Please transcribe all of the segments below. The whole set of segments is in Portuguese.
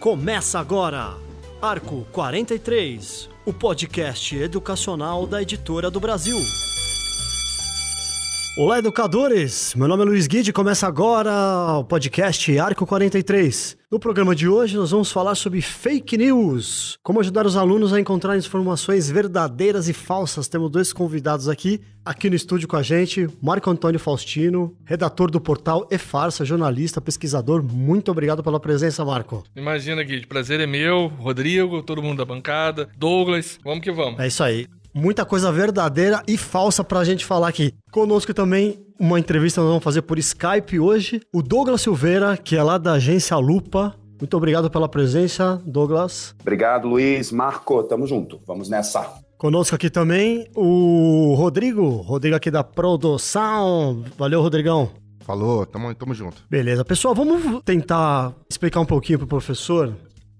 Começa agora, Arco 43, o podcast educacional da Editora do Brasil. Olá, educadores! Meu nome é Luiz Guide e começa agora o podcast Arco 43. No programa de hoje, nós vamos falar sobre fake news. Como ajudar os alunos a encontrar informações verdadeiras e falsas. Temos dois convidados aqui, aqui no estúdio com a gente. Marco Antônio Faustino, redator do portal E Farsa, jornalista, pesquisador. Muito obrigado pela presença, Marco. Imagina, Guide. Prazer é meu. Rodrigo, todo mundo da bancada. Douglas, vamos que vamos. É isso aí muita coisa verdadeira e falsa pra gente falar aqui. Conosco também uma entrevista nós vamos fazer por Skype hoje. O Douglas Silveira, que é lá da agência Lupa. Muito obrigado pela presença, Douglas. Obrigado, Luiz. Marco, tamo junto. Vamos nessa. Conosco aqui também o Rodrigo, Rodrigo aqui da Produção. Valeu, Rodrigão. Falou, tamo, tamo junto. Beleza. Pessoal, vamos tentar explicar um pouquinho pro professor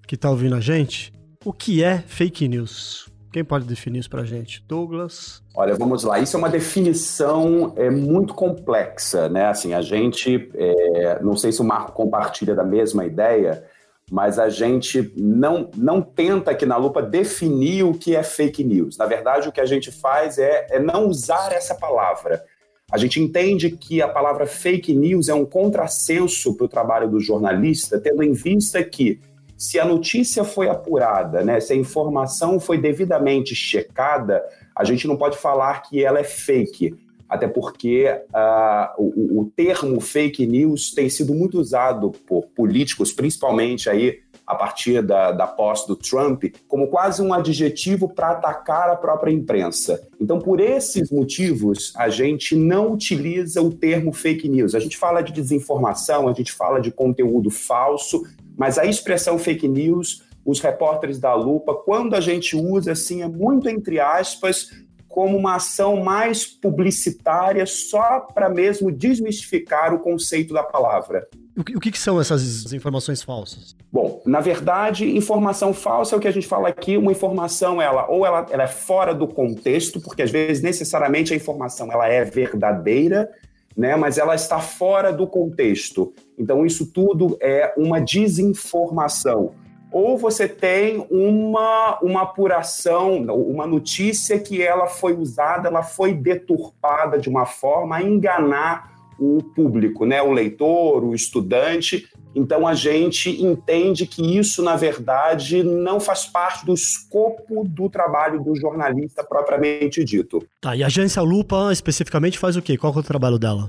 que tá ouvindo a gente o que é fake news. Quem pode definir isso para gente? Douglas? Olha, vamos lá. Isso é uma definição é, muito complexa, né? Assim, a gente, é, não sei se o Marco compartilha da mesma ideia, mas a gente não, não tenta aqui na lupa definir o que é fake news. Na verdade, o que a gente faz é, é não usar essa palavra. A gente entende que a palavra fake news é um contrassenso para o trabalho do jornalista, tendo em vista que se a notícia foi apurada, né, se a informação foi devidamente checada, a gente não pode falar que ela é fake. Até porque uh, o, o, termo fake news tem sido muito usado por políticos, principalmente aí a partir da, da posse do Trump, como quase um adjetivo para atacar a própria imprensa. Então, por esses motivos, a gente não utiliza o termo fake news. A gente fala de desinformação, a gente fala de conteúdo falso, mas a expressão fake news, os repórteres da lupa, quando a gente usa assim, é muito entre aspas, como uma ação mais publicitária, só para mesmo desmistificar o conceito da palavra. O que, o que, são essas informações falsas? Bom, na verdade, informação falsa é o que a gente fala aqui, uma informação, ela ou ela, ela é fora do contexto, porque às vezes necessariamente a informação ela é verdadeira, né, mas ela está fora do contexto. Então, isso tudo é uma desinformação. Ou você tem uma, uma apuração, uma notícia que ela foi usada, ela foi deturpada de uma forma a enganar o público, né, o leitor, o estudante, então a gente entende que isso, na verdade, não faz parte do escopo do trabalho do jornalista propriamente dito. Tá, e a agência Lupa especificamente faz o quê? Qual é o trabalho dela?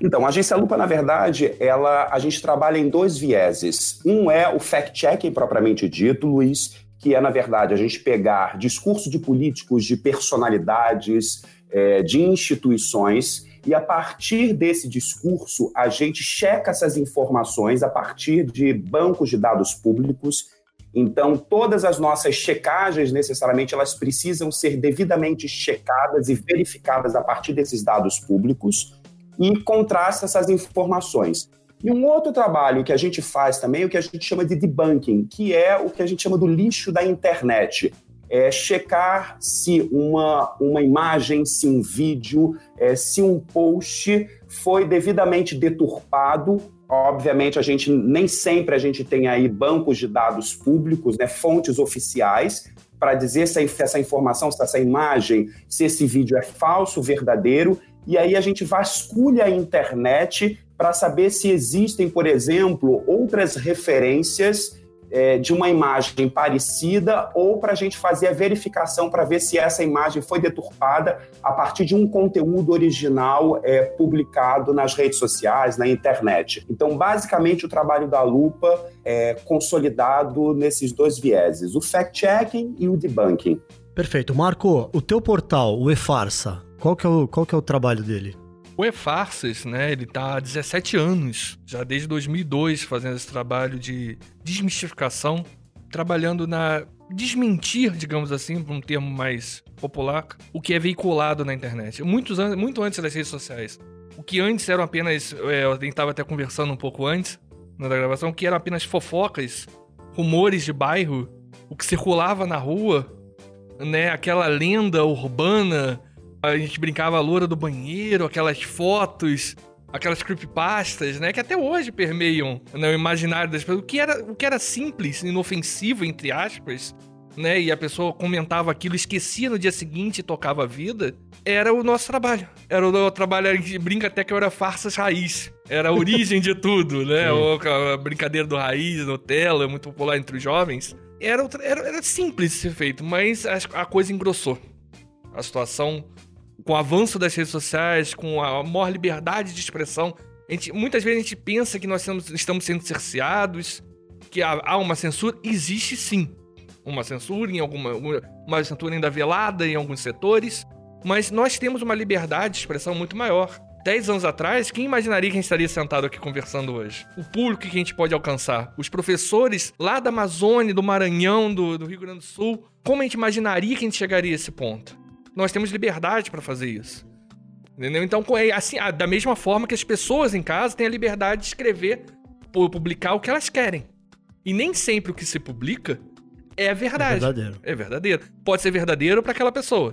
Então, a agência Lupa, na verdade, ela, a gente trabalha em dois vieses. Um é o fact-checking propriamente dito, Luiz, que é, na verdade, a gente pegar discurso de políticos, de personalidades, é, de instituições e a partir desse discurso, a gente checa essas informações a partir de bancos de dados públicos. Então, todas as nossas checagens, necessariamente, elas precisam ser devidamente checadas e verificadas a partir desses dados públicos e contrasta essas informações. E um outro trabalho que a gente faz também o que a gente chama de debunking, que é o que a gente chama do lixo da internet é, checar se uma, uma imagem, se um vídeo, é, se um post foi devidamente deturpado. Obviamente, a gente nem sempre a gente tem aí bancos de dados públicos, né, fontes oficiais, para dizer se essa informação, se essa imagem, se esse vídeo é falso, verdadeiro. E aí a gente vasculha a internet para saber se existem, por exemplo, outras referências é, de uma imagem parecida ou para a gente fazer a verificação para ver se essa imagem foi deturpada a partir de um conteúdo original é, publicado nas redes sociais, na internet. Então, basicamente, o trabalho da lupa é consolidado nesses dois vieses, o fact-checking e o debunking. Perfeito. Marco, o teu portal, o eFarsa, qual que é o, qual que é o trabalho dele? O E-Farsas, né, ele tá há 17 anos, já desde 2002, fazendo esse trabalho de desmistificação, trabalhando na desmentir, digamos assim, um termo mais popular, o que é veiculado na internet. Muitos anos, muito antes das redes sociais. O que antes eram apenas, é, eu estava até conversando um pouco antes, na gravação, que eram apenas fofocas, rumores de bairro, o que circulava na rua, né, aquela lenda urbana A gente brincava a loura do banheiro, aquelas fotos, aquelas creepypastas, né? Que até hoje permeiam no imaginário das pessoas. O que era, o que era simples, inofensivo, entre aspas, né? E a pessoa comentava aquilo, esquecia no dia seguinte e tocava a vida. Era o nosso trabalho. Era o nosso trabalho, a gente brinca até que era farsas raiz. Era a origem de tudo, né? Ou a brincadeira do raiz, Nutella, muito popular entre os jovens. Era, era, era simples ser feito, mas a, a coisa engrossou. A situação com o avanço das redes sociais, com a maior liberdade de expressão, gente, muitas vezes a gente pensa que nós estamos, estamos sendo cerceados, que há, há, uma censura. Existe sim uma censura em alguma. Uma censura ainda velada em alguns setores, mas nós temos uma liberdade de expressão muito maior. Dez anos atrás, quem imaginaria que a gente estaria sentado aqui conversando hoje? O público que a gente pode alcançar? Os professores lá da Amazônia, do Maranhão, do, do Rio Grande do Sul. Como a gente imaginaria que a gente chegaria a esse ponto? Nós temos liberdade para fazer isso. Entendeu? Então, é assim, da mesma forma que as pessoas em casa têm a liberdade de escrever, publicar o que elas querem. E nem sempre o que se publica é verdade. É verdadeiro. É verdadeiro. Pode ser verdadeiro para aquela pessoa,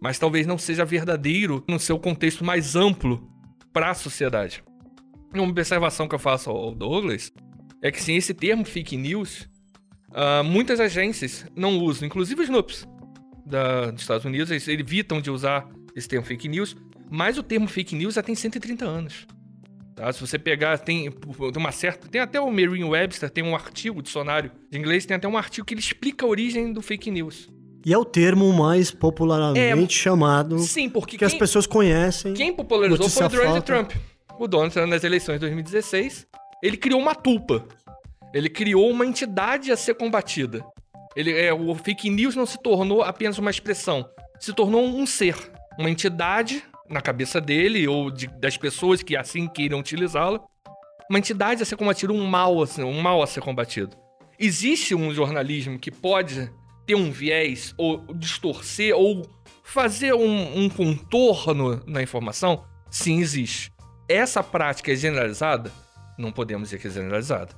mas talvez não seja verdadeiro no seu contexto mais amplo para a sociedade. Uma observação que eu faço ao Douglas é que sim, esse termo fake news, uh, muitas agências não usam, inclusive os NUPs da, dos Estados Unidos, eles evitam de usar esse termo fake news, mas o termo fake news já tem 130 anos. Tá? Se você pegar, tem, uma certa. Tem até o Merriam Webster, tem um artigo, dicionário de inglês, tem até um artigo que ele explica a origem do fake news. E é o termo mais popularmente é, chamado. Sim, porque. Que quem, as pessoas conhecem. Quem popularizou foi o Donald Trump. O Donald Trump, nas eleições de 2016, ele criou uma tulpa. Ele criou uma entidade a ser combatida. Ele, é, o fake news não se tornou apenas uma expressão, se tornou um ser, uma entidade na cabeça dele ou de, das pessoas que assim queiram utilizá-la, uma entidade a ser combatida, um mal, assim, um mal a ser combatido. Existe um jornalismo que pode ter um viés ou distorcer ou fazer um, um contorno na informação? Sim, existe. Essa prática é generalizada? Não podemos dizer que é generalizada.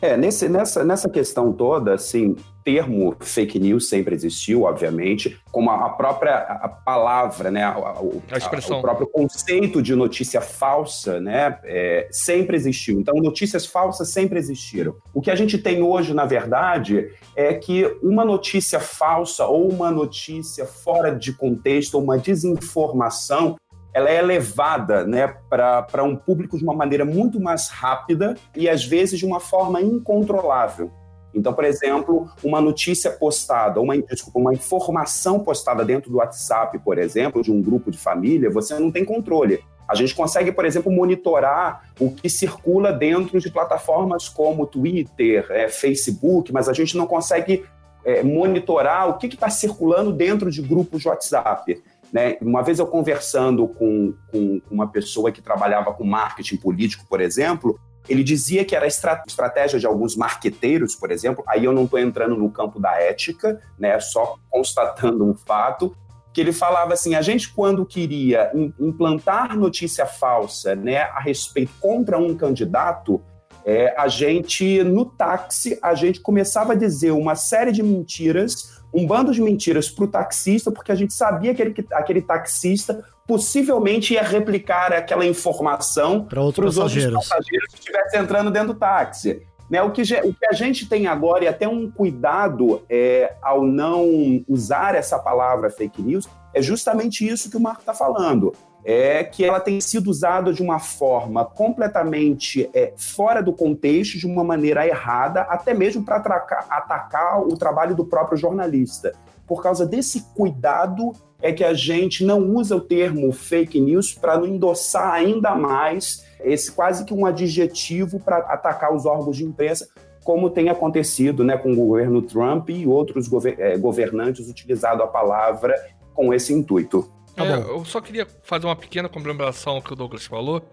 É, nesse, nessa, nessa questão toda, assim, termo fake news sempre existiu, obviamente, como a, própria a palavra, né, a, a, a expressão. o próprio conceito de notícia falsa, né, é, sempre existiu. Então, notícias falsas sempre existiram. O que a gente tem hoje, na verdade, é que uma notícia falsa ou uma notícia fora de contexto, ou uma desinformação, ela é levada né, para um público de uma maneira muito mais rápida e, às vezes, de uma forma incontrolável. Então, por exemplo, uma notícia postada, uma, desculpa, uma informação postada dentro do WhatsApp, por exemplo, de um grupo de família, você não tem controle. A gente consegue, por exemplo, monitorar o que circula dentro de plataformas como Twitter, é, Facebook, mas a gente não consegue é, monitorar o que está circulando dentro de grupos de WhatsApp. Né? Uma vez eu conversando com, com uma pessoa que trabalhava com marketing político, por exemplo, ele dizia que era estratégia de alguns marqueteiros, por exemplo, aí eu não estou entrando no campo da ética, né, só constatando um fato, que ele falava assim, a gente quando queria implantar notícia falsa né, a respeito contra um candidato, é, a gente, no táxi, a gente começava a dizer uma série de mentiras um bando de mentiras para o taxista, porque a gente sabia que aquele, aquele taxista possivelmente ia replicar aquela informação para outros passageiros. passageiros que estivessem entrando dentro do táxi. Né, o, que, o que a gente tem agora, e até um cuidado é, ao não usar essa palavra fake news, é justamente isso que o Marco está falando é que ela tem sido usada de uma forma completamente é, fora do contexto, de uma maneira errada, até mesmo para atacar o trabalho do próprio jornalista. Por causa desse cuidado é que a gente não usa o termo fake news para não endossar ainda mais esse quase que um adjetivo para atacar os órgãos de imprensa, como tem acontecido né, com o governo Trump e outros é, governantes utilizado a palavra com esse intuito. Tá é, eu só queria fazer uma pequena complementação ao que o Douglas falou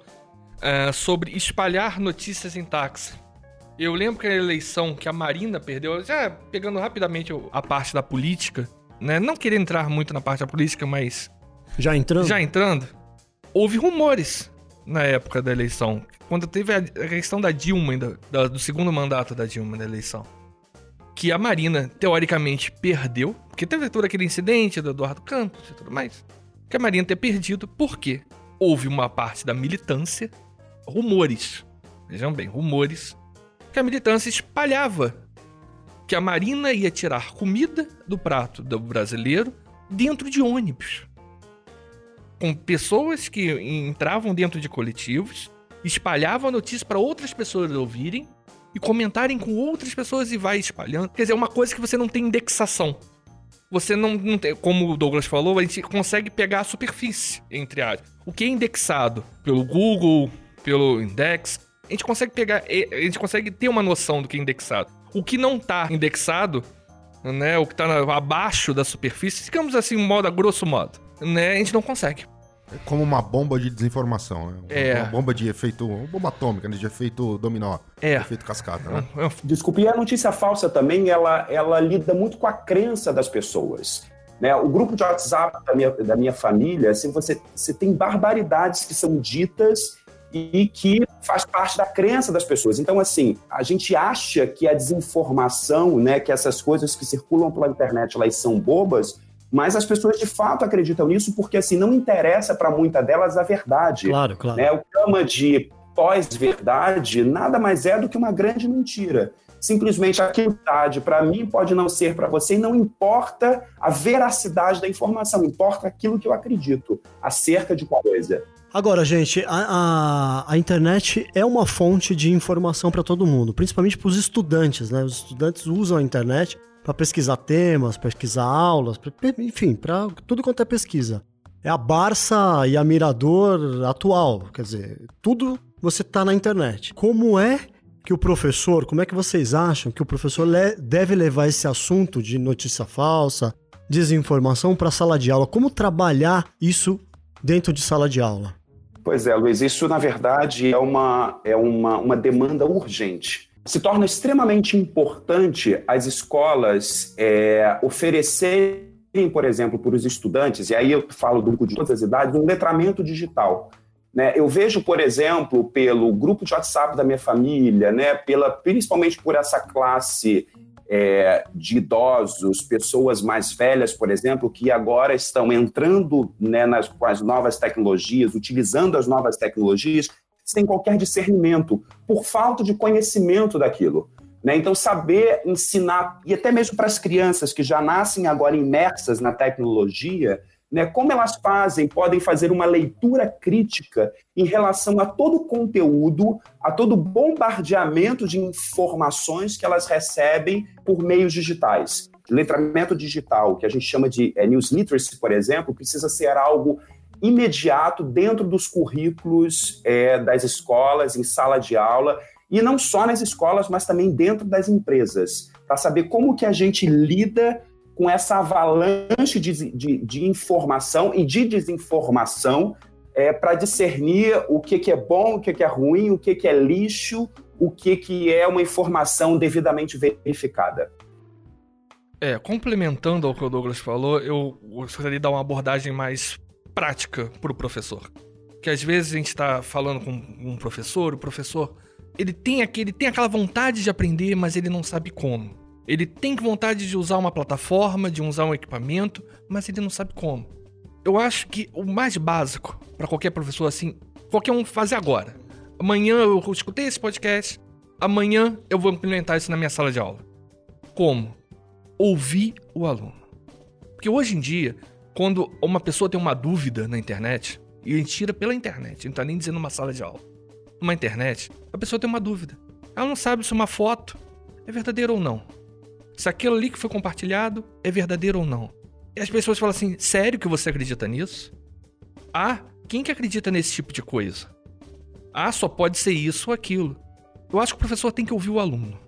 é, sobre espalhar notícias em táxi. Eu lembro que a eleição que a Marina perdeu, já pegando rapidamente a parte da política, né? Não queria entrar muito na parte da política, mas. Já entrando? Já entrando. Houve rumores na época da eleição. Quando teve a questão da Dilma, ainda, do segundo mandato da Dilma na eleição. Que a Marina, teoricamente, perdeu. Porque teve todo aquele incidente do Eduardo Campos e tudo mais que a Marinha ter perdido, porque houve uma parte da militância, rumores, vejam bem, rumores, que a militância espalhava que a Marina ia tirar comida do prato do brasileiro dentro de ônibus. Com pessoas que entravam dentro de coletivos, espalhavam a notícia para outras pessoas ouvirem e comentarem com outras pessoas e vai espalhando. Quer dizer, é uma coisa que você não tem indexação. Você não, não tem, como o Douglas falou, a gente consegue pegar a superfície entre as. O que é indexado pelo Google, pelo Index, a gente consegue pegar, a gente consegue ter uma noção do que é indexado. O que não está indexado, né, o que está abaixo da superfície, digamos assim, modo, grosso modo, né, a gente não consegue. É como uma bomba de desinformação, né? É. Uma bomba de efeito. Uma bomba atômica, né? De efeito dominó. É. Efeito cascata, né? É um- Desculpe, e a notícia falsa também, ela, ela lida muito com a crença das pessoas. Né? O grupo de WhatsApp da minha, da minha família, assim, você, você tem barbaridades que são ditas e que faz parte da crença das pessoas. Então, assim, a gente acha que a desinformação, né, que essas coisas que circulam pela internet, elas são bobas, mas as pessoas de fato acreditam nisso porque, assim, não interessa para muita delas a verdade. Claro, claro. Né? O que chama de pós-verdade nada mais é do que uma grande mentira. Simplesmente a verdade para mim pode não ser para você e não importa a veracidade da informação, importa aquilo que eu acredito acerca de qual coisa. Agora, gente, a, a, a internet é uma fonte de informação para todo mundo, principalmente para os estudantes, né? Os estudantes usam a internet para pesquisar temas, pesquisar aulas, enfim, para tudo quanto é pesquisa. É a Barça e a Mirador atual, quer dizer, tudo você tá na internet. Como é que o professor, como é que vocês acham que o professor le- deve levar esse assunto de notícia falsa, desinformação para sala de aula? Como trabalhar isso dentro de sala de aula? Pois é, Luiz, isso na verdade é uma, é uma, uma demanda urgente. Se torna extremamente importante as escolas é, oferecerem, por exemplo, para os estudantes, e aí eu falo do grupo de todas as idades, um letramento digital. Né? Eu vejo, por exemplo, pelo grupo de WhatsApp da minha família, né? pela, principalmente por essa classe é, de idosos, pessoas mais velhas, por exemplo, que agora estão entrando né, nas, com as novas tecnologias, utilizando as novas tecnologias, sem qualquer discernimento, por falta de conhecimento daquilo. Né? Então, saber ensinar, e até mesmo para as crianças que já nascem agora imersas na tecnologia, né, como elas fazem, podem fazer uma leitura crítica em relação a todo o conteúdo, a todo o bombardeamento de informações que elas recebem por meios digitais. Letramento digital, que a gente chama de é, news literacy, por exemplo, precisa ser algo imediato dentro dos currículos é, das escolas, em sala de aula, e não só nas escolas, mas também dentro das empresas, para saber como que a gente lida com essa avalanche de, de, de informação e de desinformação é, para discernir o que, que é bom, o que, que é ruim, o que, que é lixo, o que, que é uma informação devidamente verificada. É, complementando ao que o Douglas falou, eu gostaria de dar uma abordagem mais prática para o professor. Que às vezes a gente está falando com um professor, o professor ele tem, aquele, tem aquela vontade de aprender, mas ele não sabe como. Ele tem vontade de usar uma plataforma, de usar um equipamento, mas ele não sabe como. Eu acho que o mais básico para qualquer professor assim, qualquer um fazer agora. Amanhã eu escutei esse podcast, amanhã eu vou implementar isso na minha sala de aula. Como? Ouvir o aluno. Porque hoje em dia, quando uma pessoa tem uma dúvida na internet, e a gente tira pela internet, não tá nem dizendo uma sala de aula. Uma internet, a pessoa tem uma dúvida. Ela não sabe se uma foto é verdadeira ou não. Se aquilo ali que foi compartilhado é verdadeiro ou não. E as pessoas falam assim: sério que você acredita nisso? Ah, quem que acredita nesse tipo de coisa? Ah, só pode ser isso ou aquilo. Eu acho que o professor tem que ouvir o aluno.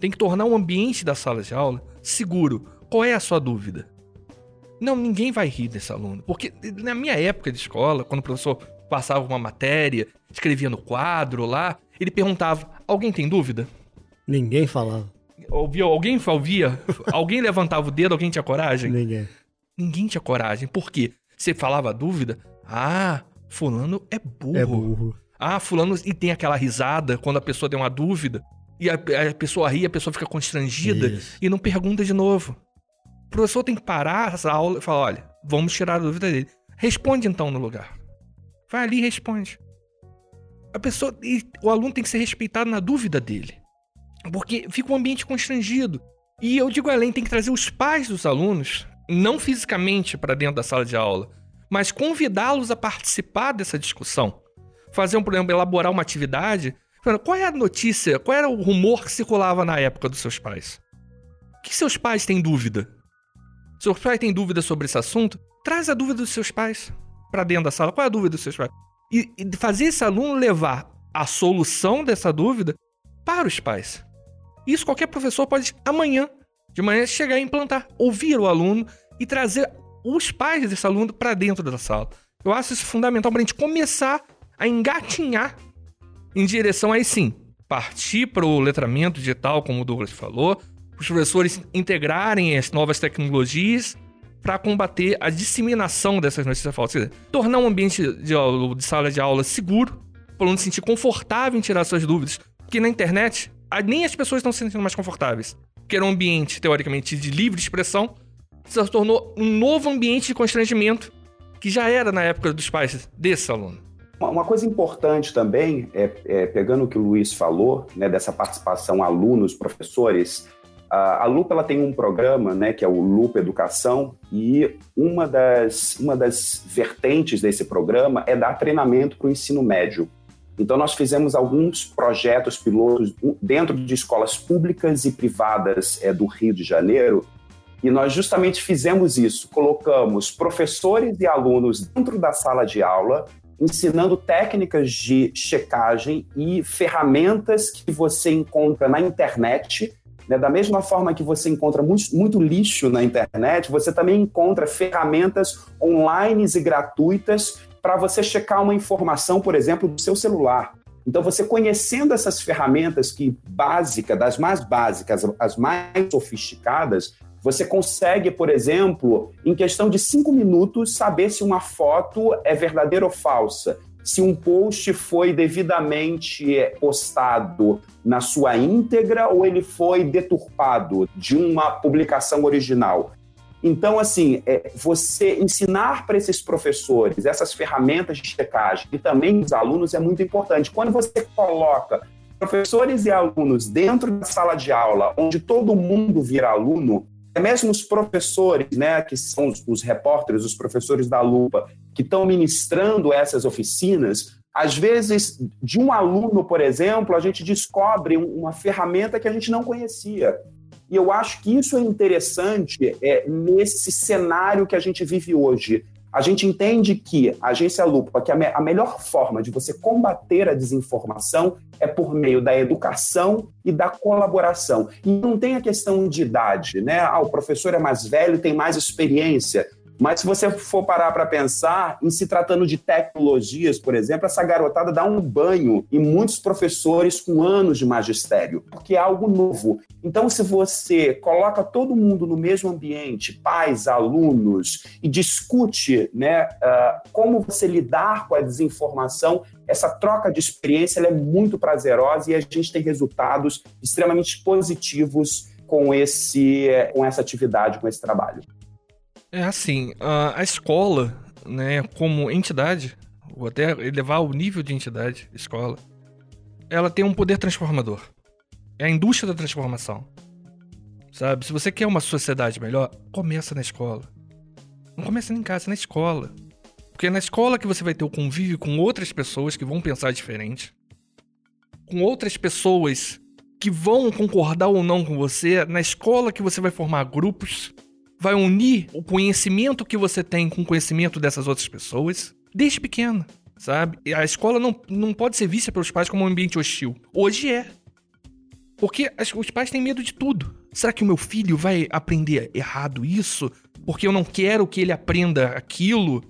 Tem que tornar o ambiente da sala de aula seguro. Qual é a sua dúvida? Não, ninguém vai rir desse aluno. Porque na minha época de escola, quando o professor passava uma matéria, escrevia no quadro lá, ele perguntava: alguém tem dúvida? Ninguém falava. Ouvia, alguém ouvia? alguém levantava o dedo, alguém tinha coragem? Ninguém. Ninguém tinha coragem. Por quê? Você falava dúvida? Ah, fulano é burro. É burro. Ah, fulano. E tem aquela risada quando a pessoa tem uma dúvida. E a, a pessoa ri, a pessoa fica constrangida Isso. e não pergunta de novo. O professor tem que parar essa aula e falar: olha, vamos tirar a dúvida dele. Responde então no lugar. Vai ali e responde. A pessoa, o aluno tem que ser respeitado na dúvida dele. Porque fica um ambiente constrangido. E eu digo além, tem que trazer os pais dos alunos, não fisicamente para dentro da sala de aula, mas convidá-los a participar dessa discussão. Fazer, por exemplo, elaborar uma atividade. Qual é a notícia, qual era o rumor que circulava na época dos seus pais? O que seus pais têm dúvida? Seus pais têm dúvida sobre esse assunto? Traz a dúvida dos seus pais para dentro da sala. Qual é a dúvida dos seus pais? E, e fazer esse aluno levar a solução dessa dúvida para os pais. Isso qualquer professor pode amanhã, de manhã, chegar e implantar, ouvir o aluno e trazer os pais desse aluno para dentro da sala. Eu acho isso fundamental para a gente começar a engatinhar em direção aí sim, partir para o letramento digital, como o Douglas falou, os professores integrarem as novas tecnologias para combater a disseminação dessas notícias falsas. tornar um ambiente de, aula, de sala de aula seguro, para o aluno se sentir confortável em tirar suas dúvidas. Porque na internet, nem as pessoas estão se sentindo mais confortáveis. Porque era um ambiente, teoricamente, de livre expressão, se tornou um novo ambiente de constrangimento que já era na época dos pais desse aluno. Uma coisa importante também, é, é, pegando o que o Luiz falou, né, dessa participação alunos, professores, a, a Lupa ela tem um programa, né, que é o Lupa Educação, e uma das, uma das vertentes desse programa é dar treinamento para o ensino médio. Então, nós fizemos alguns projetos pilotos dentro de escolas públicas e privadas é, do Rio de Janeiro, e nós justamente fizemos isso. Colocamos professores e alunos dentro da sala de aula, ensinando técnicas de checagem e ferramentas que você encontra na internet né? Da mesma forma que você encontra muito, muito lixo na internet, você também encontra ferramentas online e gratuitas para você checar uma informação, por exemplo, do seu celular. Então, você conhecendo essas ferramentas que básicas, das mais básicas, as mais sofisticadas, você consegue, por exemplo, em questão de cinco minutos, saber se uma foto é verdadeira ou falsa se um post foi devidamente postado na sua íntegra ou ele foi deturpado de uma publicação original. Então, assim, é, você ensinar para esses professores essas ferramentas de checagem e também os alunos é muito importante. Quando você coloca professores e alunos dentro da sala de aula, onde todo mundo vira aluno, mesmo os professores, né, que são os, os repórteres, os professores da lupa, que estão ministrando essas oficinas, às vezes, de um aluno, por exemplo, a gente descobre uma ferramenta que a gente não conhecia. E eu acho que isso é interessante é, nesse cenário que a gente vive hoje, a gente entende que a agência Lupa, que a, me a melhor forma de você combater a desinformação é por meio da educação e da colaboração. E não tem a questão de idade, né? Ah, o professor é mais velho, tem mais experiência. Mas se você for parar para pensar, em se tratando de tecnologias, por exemplo, essa garotada dá um banho em muitos professores com anos de magistério, porque é algo novo. Então, se você coloca todo mundo no mesmo ambiente, pais, alunos, e discute né, uh, como você lidar com a desinformação, essa troca de experiência é muito prazerosa e a gente tem resultados extremamente positivos com, esse, com essa atividade, com esse trabalho. É assim, a, a escola, né, como entidade, ou até elevar o nível de entidade, escola, ela tem um poder transformador. É a indústria da transformação. Sabe? Se você quer uma sociedade melhor, começa na escola. Não começa nem em casa, é na escola. Porque é na escola que você vai ter o convívio com outras pessoas que vão pensar diferente. Com outras pessoas que vão concordar ou não com você. Na escola que você vai formar grupos vai unir o conhecimento que você tem com o conhecimento dessas outras pessoas desde pequena, sabe? A escola não, não pode ser vista pelos pais como um ambiente hostil. Hoje é. Porque as, os pais têm medo de tudo. Será que o meu filho vai aprender errado isso? Porque eu não quero que ele aprenda aquilo?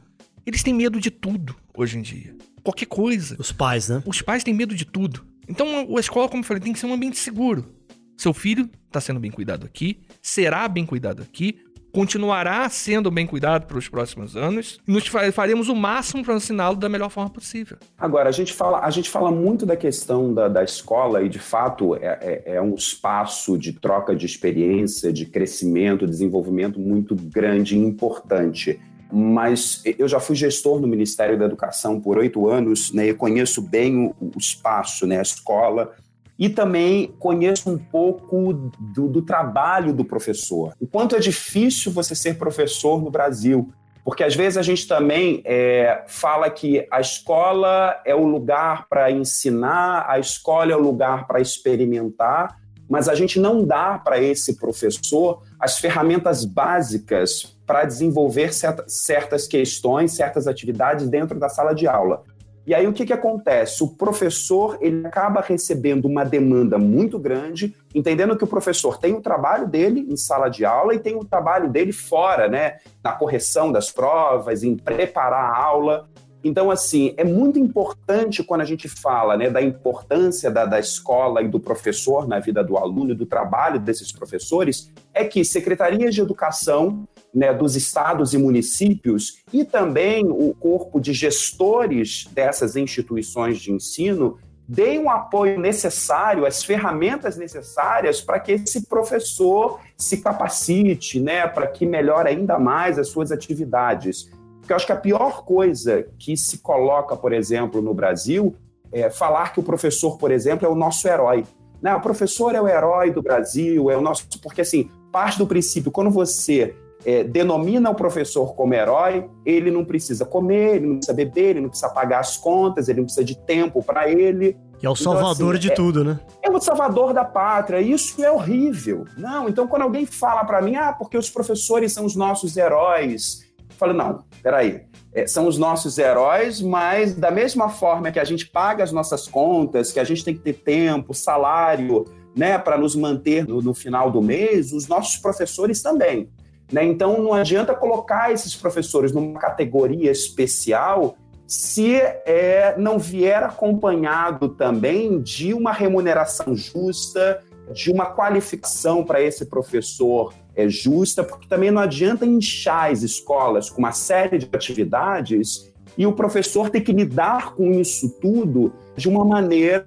Eles têm medo de tudo hoje em dia. Qualquer coisa. Os pais, né? Os pais têm medo de tudo. Então a escola, como eu falei, tem que ser um ambiente seguro. Seu filho está sendo bem cuidado aqui, será bem cuidado aqui, continuará sendo bem cuidado para os próximos anos nos faremos o máximo para ensiná-lo da melhor forma possível. Agora, a gente fala, a gente fala muito da questão da, da escola e, de fato, é, é, é um espaço de troca de experiência, de crescimento, desenvolvimento muito grande e importante. mas eu já fui gestor no Ministério da Educação por oito anos, né, e conheço bem o, o, espaço, né, a escola, e também conheço um pouco do, do trabalho do professor. O quanto é difícil você ser professor no Brasil, porque às vezes a gente também é, fala que a escola é o lugar para ensinar, a escola é o lugar para experimentar, mas a gente não dá para esse professor as ferramentas básicas para desenvolver certas questões, certas atividades dentro da sala de aula. E aí o que, que acontece? O professor ele acaba recebendo uma demanda muito grande, entendendo que o professor tem o trabalho dele em sala de aula e tem o trabalho dele fora, né? Na correção das provas, em preparar a aula. Então, assim, é muito importante quando a gente fala né, da importância da, da escola e do professor na vida do aluno e do trabalho desses professores, é que secretarias de educação né, dos estados e municípios e também o corpo de gestores dessas instituições de ensino deem o apoio necessário, as ferramentas necessárias para que esse professor se capacite, né, para que melhore ainda mais as suas atividades. Porque eu acho que a pior coisa que se coloca, por exemplo, no Brasil, é falar que o professor, por exemplo, é o nosso herói. Não, o professor é o herói do Brasil, é o nosso. Porque, assim, parte do princípio, quando você é, denomina o professor como herói, ele não precisa comer, ele não precisa beber, ele não precisa pagar as contas, ele não precisa de tempo para ele. E é o então, salvador assim, de é, tudo, né? É o salvador da pátria. Isso é horrível. Não, então quando alguém fala para mim, ah, porque os professores são os nossos heróis, falo, não, peraí. É, são os nossos heróis, mas da mesma forma que a gente paga as nossas contas, que a gente tem que ter tempo, salário, né, para nos manter no, no, final do mês, os nossos professores também. Né? Então não adianta colocar esses professores numa categoria especial se é, não vier acompanhado também de uma remuneração justa, de uma qualificação para esse professor é, justa, porque também não adianta inchar as escolas com uma série de atividades e o professor ter que lidar com isso tudo de uma maneira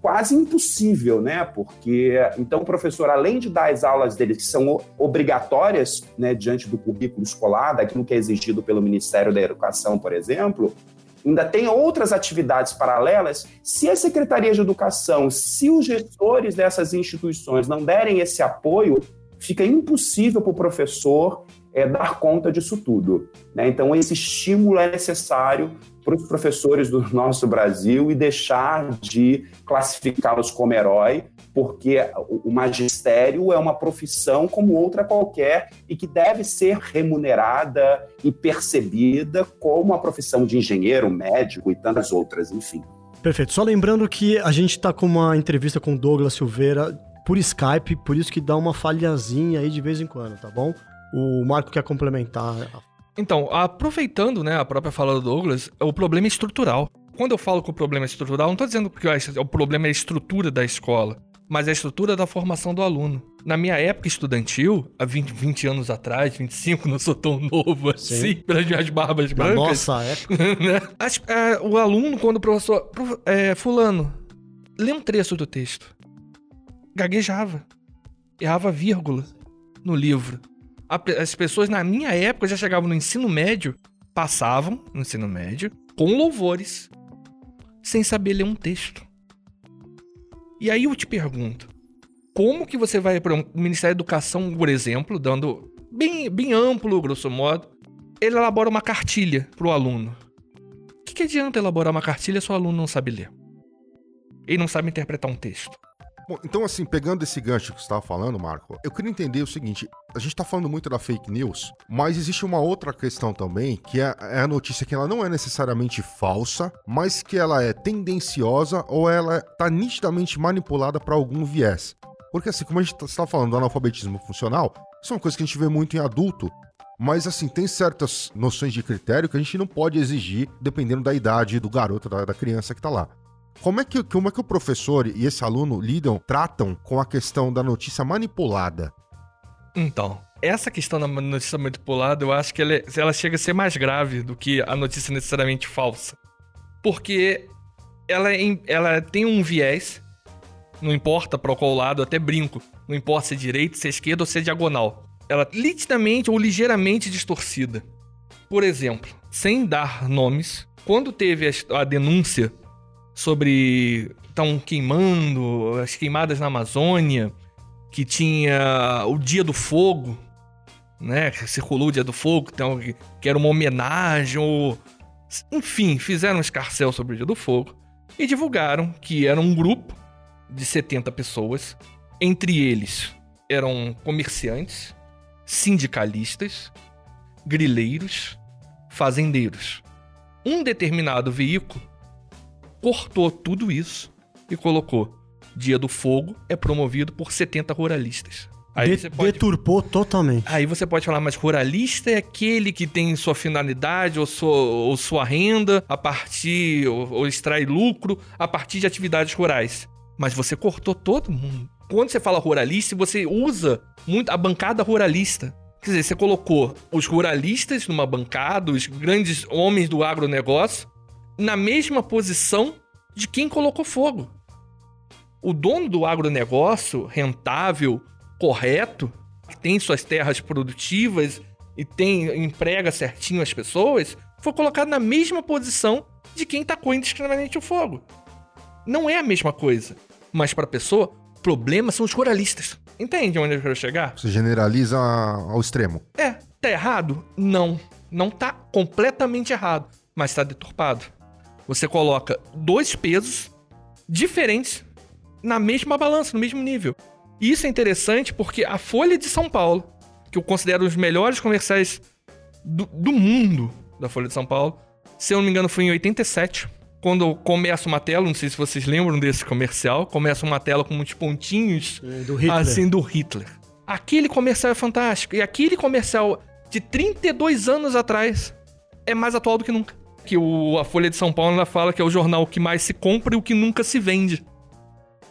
quase impossível, né? Porque então o professor, além de dar as aulas dele que são obrigatórias, né, diante do currículo escolar, daquilo que é exigido pelo Ministério da Educação, por exemplo, ainda tem outras atividades paralelas. Se a Secretaria de Educação, se os gestores dessas instituições não derem esse apoio, fica impossível para o professor é, dar conta disso tudo. Né? Então, esse estímulo é necessário para os professores do nosso Brasil e deixar de classificá-los como herói, porque o magistério é uma profissão como outra qualquer e que deve ser remunerada e percebida como a profissão de engenheiro, médico e tantas outras, enfim. Perfeito. Só lembrando que a gente está com uma entrevista com Douglas Silveira por Skype, por isso que dá uma falhazinha aí de vez em quando, tá bom? O Marco quer complementar. Então, aproveitando né, a própria fala do Douglas, o problema é estrutural. Quando eu falo que o problema é estrutural, não estou dizendo que o problema é a estrutura da escola, mas a estrutura da formação do aluno. Na minha época estudantil, há 20, 20 anos atrás, 25, não sou tão novo assim, pelas minhas barbas brancas. Na nossa época. né? As, é, o aluno, quando o professor. É, fulano, lê um trecho do texto gaguejava. Errava vírgula no livro. As pessoas na minha época já chegavam no ensino médio, passavam no ensino médio com louvores, sem saber ler um texto. E aí eu te pergunto, como que você vai para o Ministério da Educação, por exemplo, dando bem, bem amplo, grosso modo, ele elabora uma cartilha para o aluno. O que, que adianta elaborar uma cartilha se o aluno não sabe ler? Ele não sabe interpretar um texto? Bom, então assim, pegando esse gancho que você estava falando, Marco, eu queria entender o seguinte: a gente está falando muito da fake news, mas existe uma outra questão também, que é, é, a notícia que ela não é necessariamente falsa, mas que ela é tendenciosa ou ela está nitidamente manipulada para algum viés. Porque assim, como a gente está falando do analfabetismo funcional, isso é uma coisa que a gente vê muito em adulto, mas assim, tem certas noções de critério que a gente não pode exigir dependendo da idade do garoto, da, da criança que está lá. Como é, que, como é que o professor e esse aluno lidam, tratam com a questão da notícia manipulada? Então, essa questão da notícia manipulada, eu acho que ela, é, ela chega a ser mais grave do que a notícia necessariamente falsa. Porque ela, é, ela tem um viés, não importa para qual lado, até brinco, não importa se é direita, se é esquerda ou se é diagonal. Ela nitidamente ou ligeiramente distorcida. Por exemplo, sem dar nomes, quando teve a denúncia sobre estão queimando as queimadas na Amazônia, que tinha o Dia do Fogo, né? Circulou o Dia do Fogo, então, que era uma homenagem, ou... enfim, fizeram um escarcel sobre o Dia do Fogo e divulgaram que era um grupo de 70 pessoas, entre eles eram comerciantes, sindicalistas, grileiros, fazendeiros. Um determinado veículo cortou tudo isso e colocou: Dia do Fogo é promovido por 70 ruralistas. Aí De pode... Deturpou totalmente. Aí você pode falar, mas ruralista é aquele que tem sua finalidade ou sua, ou sua renda a partir, ou, ou extrai lucro a partir de atividades rurais. Mas você cortou todo mundo. Quando você fala ruralista, você usa muito a bancada ruralista. Quer dizer, você colocou os ruralistas numa bancada, os grandes homens do agronegócio, na mesma posição de quem colocou fogo. O dono do agronegócio rentável, correto, que tem suas terras produtivas e tem emprega certinho as pessoas, foi colocado na mesma posição de quem tacou indiscriminadamente o fogo. Não é a mesma coisa. Mas para a pessoa, problema são os ruralistas. Entende onde eu quero chegar? Você generaliza ao extremo. É. Tá errado? Não. Não tá completamente errado, mas tá deturpado. Você coloca dois pesos diferentes na mesma balança, no mesmo nível. E isso é interessante porque a Folha de São Paulo, que eu considero os melhores comerciais do, do mundo da Folha de São Paulo, se eu não me engano foi em 87, quando começa uma tela, não sei se vocês lembram desse comercial, começa uma tela com muitos pontinhos é, do assim do Hitler. Aquele comercial é fantástico. E aquele comercial de 32 anos atrás é mais atual do que nunca. Que o, a Folha de São Paulo ela fala que é o jornal que mais se compra e o que nunca se vende.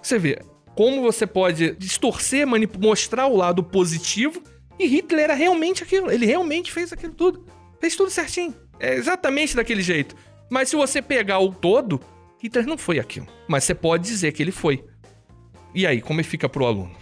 Você vê como você pode distorcer, mostrar o lado positivo. E Hitler era realmente aquilo. Ele realmente fez aquilo tudo. Fez tudo certinho. É exatamente daquele jeito. Mas se você pegar o todo, Hitler não foi aquilo. Mas você pode dizer que ele foi. E aí, como fica pro aluno?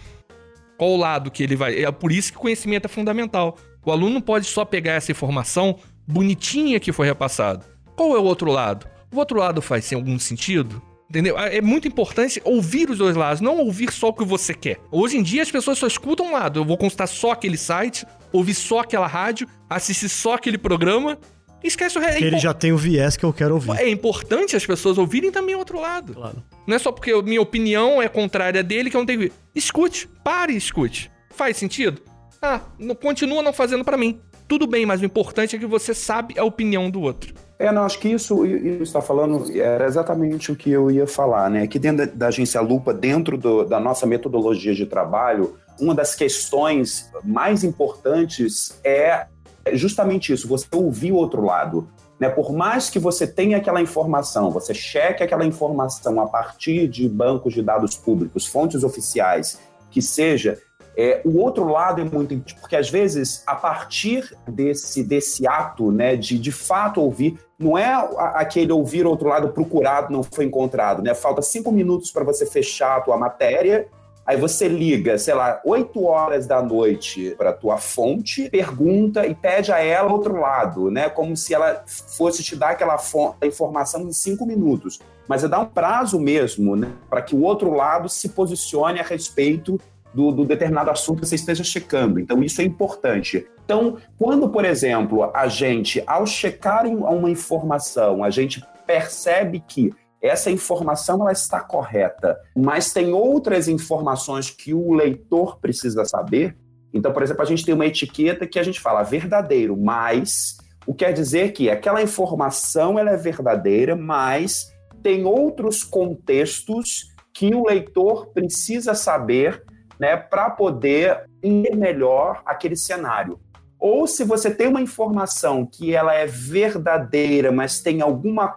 Qual o lado que ele vai. É por isso que conhecimento é fundamental. O aluno não pode só pegar essa informação bonitinha que foi repassada. Qual é o outro lado? O outro lado faz sem algum sentido? Entendeu? É muito importante ouvir os dois lados, não ouvir só o que você quer. Hoje em dia as pessoas só escutam um lado. Eu vou consultar só aquele site, ouvir só aquela rádio, assistir só aquele programa Esquece o resto. É ele já tem o viés que eu quero ouvir. É importante as pessoas ouvirem também o outro lado. Claro. Não é só porque minha opinião é contrária dele que eu não tenho que. Escute, pare e escute. Faz sentido? Ah, continua não fazendo para mim. Tudo bem, mas o importante é que você sabe a opinião do outro. É, não, acho que isso, isso está falando era exatamente o que eu ia falar, né? Que dentro da, da agência Lupa, dentro do, da nossa metodologia de trabalho, uma das questões mais importantes é é justamente isso, você ouvir o outro lado. Né? Por mais que você tenha aquela informação, você cheque aquela informação a partir de bancos de dados públicos, fontes oficiais, que seja, é, o outro lado é muito importante, porque às vezes, a partir desse, desse ato né, de de fato ouvir, não é aquele ouvir outro lado procurado, não foi encontrado, né? Falta cinco minutos para você fechar a tua matéria Aí você liga, sei lá, 8 horas da noite para tua fonte, pergunta e pede a ela outro lado, né? Como se ela fosse te dar aquela informação em cinco minutos. Mas é dar um prazo mesmo, né? Para que o outro lado se posicione a respeito do, do, determinado assunto que você esteja checando. Então, isso é importante. Então, quando, por exemplo, a gente, ao checar uma informação, a gente percebe que essa informação ela está correta, mas tem outras informações que o leitor precisa saber. Então, por exemplo, a gente tem uma etiqueta que a gente fala verdadeiro, mas o que quer dizer que aquela informação ela é verdadeira, mas tem outros contextos que o leitor precisa saber né, para poder entender melhor aquele cenário. Ou se você tem uma informação que ela é verdadeira, mas tem alguma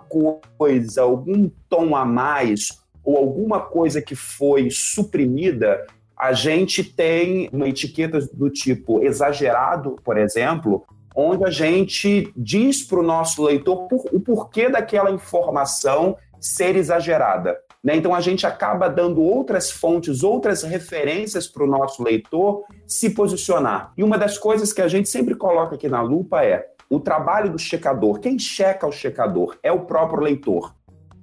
coisa, algum tom a mais, ou alguma coisa que foi suprimida, a gente tem uma etiqueta do tipo exagerado, por exemplo, onde a gente diz para o nosso leitor o porquê daquela informação ser exagerada. Né? Então a gente acaba dando outras fontes, outras referências para o nosso leitor se posicionar. E uma das coisas que a gente sempre coloca aqui na lupa é o trabalho do checador. Quem checa o checador é o próprio leitor.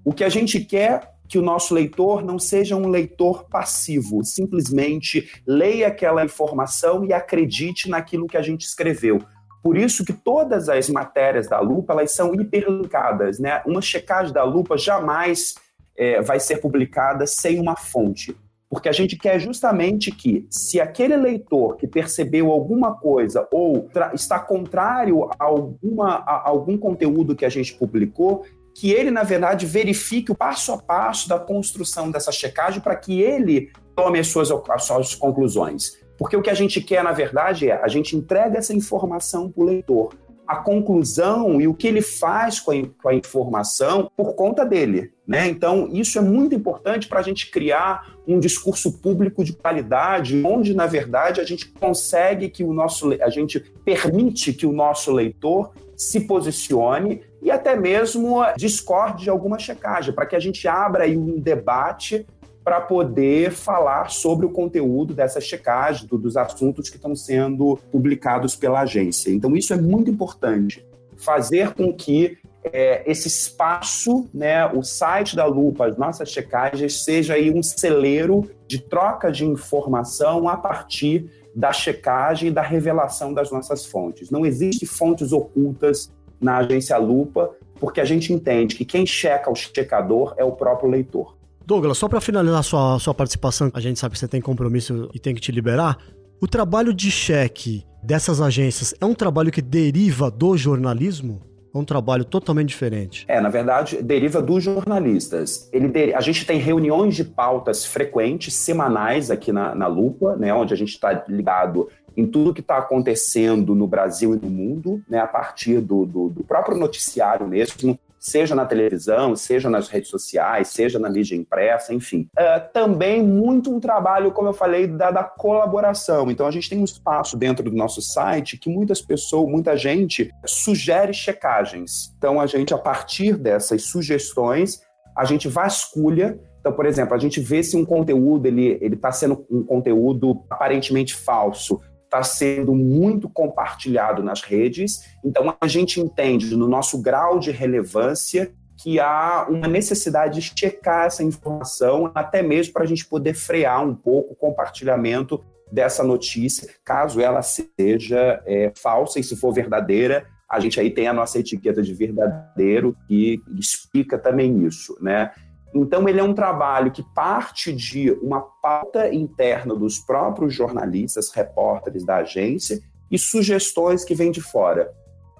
O que a gente quer que o nosso leitor não seja um leitor passivo, simplesmente leia aquela informação e acredite naquilo que a gente escreveu. Por isso que todas as matérias da lupa elas são hiperlinkadas, né? Uma checagem da lupa jamais é, vai ser publicada sem uma fonte, porque a gente quer justamente que, se aquele leitor que percebeu alguma coisa ou está contrário a, alguma, a algum conteúdo que a gente publicou, que ele, na verdade, verifique o passo a passo da construção dessa checagem para que ele tome as suas, as suas conclusões. Porque o que a gente quer, na verdade, é a gente entrega essa informação para o leitor. A conclusão e o que ele faz com a, com a informação por conta dele. Né? Então, isso é muito importante para a gente criar um discurso público de qualidade, onde, na verdade, a gente consegue que o nosso, a gente permite que o nosso leitor se posicione e até mesmo discorde de alguma checagem, para que a gente abra aí um debate para poder falar sobre o conteúdo dessa checagem, dos assuntos que estão sendo publicados pela agência. Então, isso é muito importante. Fazer com que é, esse espaço, né, o site da Lupa, as nossas checagens, seja aí um celeiro de troca de informação a partir da checagem e da revelação das nossas fontes. Não existem fontes ocultas na agência Lupa, porque a gente entende que quem checa o checador é o próprio leitor. Douglas, só para finalizar sua, sua participação, a gente sabe que você tem compromisso e tem que te liberar. O trabalho de cheque dessas agências é um trabalho que deriva do jornalismo? É um trabalho totalmente diferente. É, na verdade, deriva dos jornalistas. Ele, a gente tem reuniões de pautas frequentes, semanais aqui na, na Lupa, né, onde a gente está ligado em tudo que está acontecendo no Brasil e no mundo, né, a partir do, do, do próprio noticiário mesmo, seja na televisão, seja nas redes sociais, seja na mídia impressa, enfim. É, também muito um trabalho, como eu falei, da, da, colaboração. Então a gente tem um espaço dentro do nosso site que muitas pessoas, muita gente sugere checagens. Então a gente, a partir dessas sugestões, a gente vasculha então, por exemplo, a gente vê se um conteúdo ele está sendo um conteúdo aparentemente falso está sendo muito compartilhado nas redes. Então, a gente entende, no nosso grau de relevância, que há uma necessidade de checar essa informação, até mesmo para a gente poder frear um pouco o compartilhamento dessa notícia, caso ela seja é, falsa e se for verdadeira, a gente aí tem a nossa etiqueta de verdadeiro que explica também isso, né? Então, ele é um trabalho que parte de uma pauta interna dos próprios jornalistas, repórteres da agência e sugestões que vêm de fora.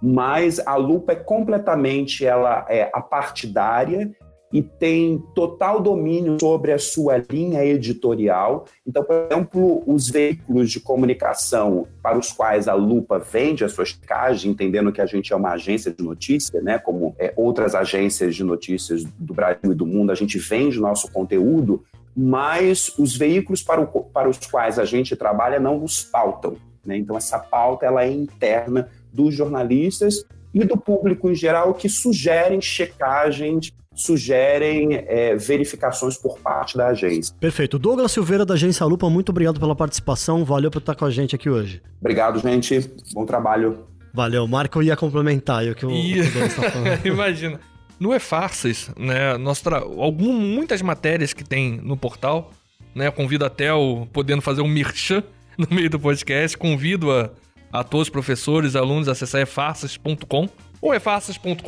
Mas a lupa é completamente ela é apartidária e tem total domínio sobre a sua linha editorial. Então, por exemplo, os veículos de comunicação para os quais a Lupa vende a sua checagem, entendendo que a gente é uma agência de notícia, né, como é, outras agências de notícias do Brasil e do mundo, a gente vende nosso conteúdo, mas os veículos para, o, para os quais a gente trabalha não nos pautam. Né? Então, essa pauta ela é interna dos jornalistas e do público em geral que sugerem checagens sugerem é, verificações por parte da agência. Perfeito. Douglas Silveira, da Agência Lupa, muito obrigado pela participação. Valeu por estar com a gente aqui hoje. Obrigado, gente. Bom trabalho. Valeu. Marco ia complementar o que o, e... o Douglas está falando. Imagina. No E-Farsas, né, nós tra... Algum, muitas matérias que tem no portal, né, convido até o podendo fazer um merchan no meio do podcast, convido a, a todos os professores, alunos a acessar efarsas.com ou efarsas.com.br,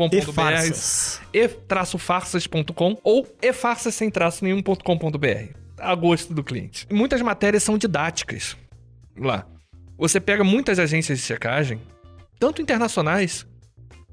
e-farsas.com ou efarsas sem traço nenhum.com.br. A gosto do cliente. Muitas matérias são didáticas lá. Você pega muitas agências de checagem, tanto internacionais,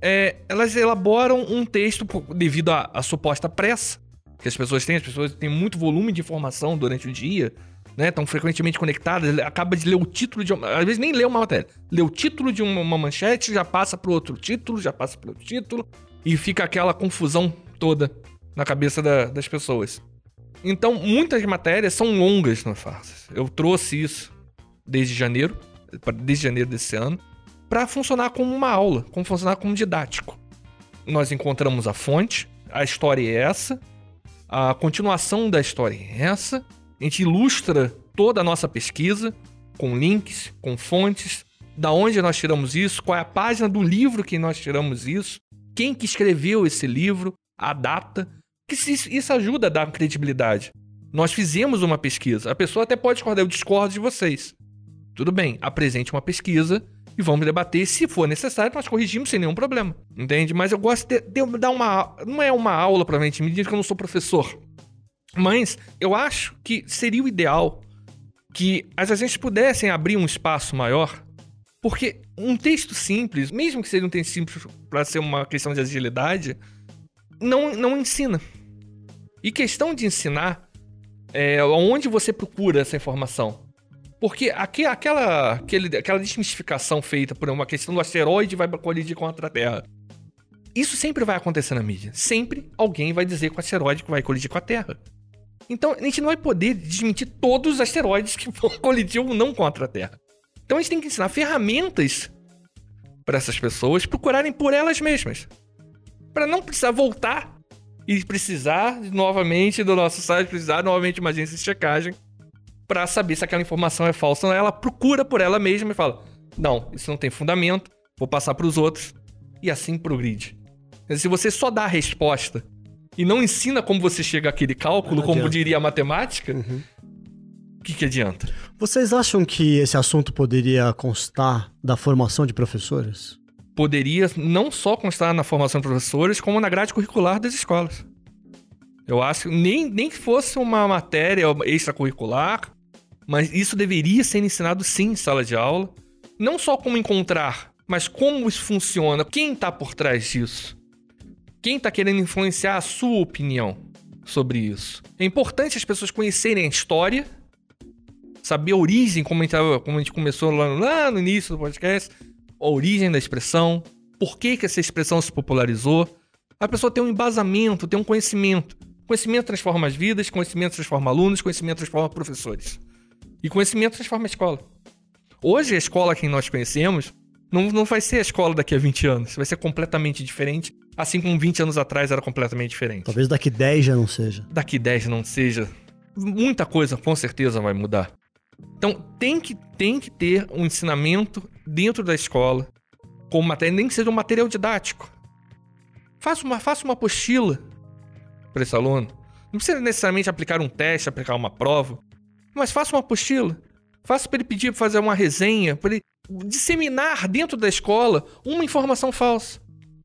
é, elas elaboram um texto devido à suposta pressa que as pessoas têm, as pessoas têm muito volume de informação durante o dia, né, estão frequentemente conectadas, acaba de ler o título de uma, às vezes nem lê uma matéria, lê o título de uma, uma manchete, já passa para outro título, já passa para outro título e fica aquela confusão toda na cabeça da, das pessoas. Então, muitas matérias são longas nas farsas. Eu trouxe isso desde janeiro, desde janeiro desse ano, para funcionar como uma aula, como funcionar como didático. Nós encontramos a fonte, a história é essa, a continuação da história é essa, a gente ilustra toda a nossa pesquisa com links, com fontes, Da onde nós tiramos isso? Qual é a página do livro que nós tiramos isso? Quem que escreveu esse livro? A data? Que isso ajuda a dar credibilidade. Nós fizemos uma pesquisa. A pessoa até pode discordar, eu discordo de vocês. Tudo bem, apresente uma pesquisa e vamos debater. Se for necessário, nós corrigimos sem nenhum problema. Entende? Mas eu gosto de, de dar uma. Não é uma aula, provavelmente, me diz que eu não sou professor. Mas eu acho que seria o ideal que as agências pudessem abrir um espaço maior, porque um texto simples, mesmo que seja um texto simples para ser uma questão de agilidade, não, não ensina. E questão de ensinar é onde você procura essa informação. Porque aqui, aquela, aquele, aquela desmistificação feita por uma questão do asteroide vai colidir contra a Terra. Isso sempre vai acontecer na mídia. Sempre alguém vai dizer que o asteroide vai colidir com a Terra. Então a gente não vai poder desmentir todos os asteroides que vão colidir ou não contra a Terra. Então a gente tem que ensinar ferramentas para essas pessoas procurarem por elas mesmas. Para não precisar voltar e precisar novamente do nosso site, precisar novamente de uma agência de checagem para saber se aquela informação é falsa ou não. Ela procura por ela mesma e fala: não, isso não tem fundamento, vou passar para os outros. E assim progride. Se você só dá a resposta e não ensina como você chega àquele cálculo, como diria a matemática, o uhum. que, que adianta? Vocês acham que esse assunto poderia constar da formação de professores? Poderia não só constar na formação de professores, como na grade curricular das escolas. Eu acho nem nem que fosse uma matéria extracurricular, mas isso deveria ser ensinado sim em sala de aula. Não só como encontrar, mas como isso funciona, quem está por trás disso. Quem está querendo influenciar a sua opinião sobre isso. É importante as pessoas conhecerem a história, saber a origem, como a gente, como a gente começou lá, lá no início do podcast, a origem da expressão, por que, que essa expressão se popularizou. A pessoa tem um embasamento, tem um conhecimento. Conhecimento transforma as vidas, conhecimento transforma alunos, conhecimento transforma professores. E conhecimento transforma a escola. Hoje, a escola que nós conhecemos não, não vai ser a escola daqui a 20 anos. Vai ser completamente diferente. Assim como 20 anos atrás era completamente diferente. Talvez daqui 10 já não seja. Daqui 10 não seja. Muita coisa com certeza vai mudar. Então tem que, tem que ter um ensinamento dentro da escola, com matéria, nem que seja um material didático. Faça uma, faça uma apostila para esse aluno. Não precisa necessariamente aplicar um teste, aplicar uma prova. Mas faça uma apostila. Faça para ele pedir para fazer uma resenha, para ele disseminar dentro da escola uma informação falsa.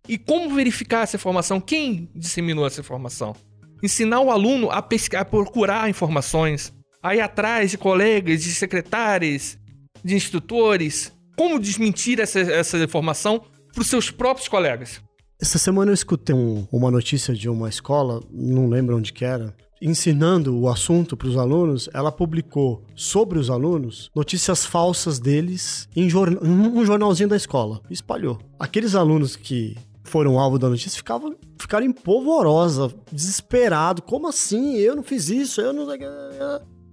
E como verificar essa informação? Quem disseminou essa informação? Ensinar o aluno a, a procurar informações, a ir atrás de colegas, de secretários, de instrutores. Como desmentir essa, essa informação para os seus próprios colegas? Essa semana eu escutei um, uma notícia de uma escola, não lembro onde que era, ensinando o assunto para os alunos, ela publicou sobre os alunos notícias falsas deles em um jornalzinho da escola. Espalhou. Aqueles alunos que foram alvo da notícia ficavam, ficaram em polvorosa, desesperado. Como assim? Eu não fiz isso, eu não.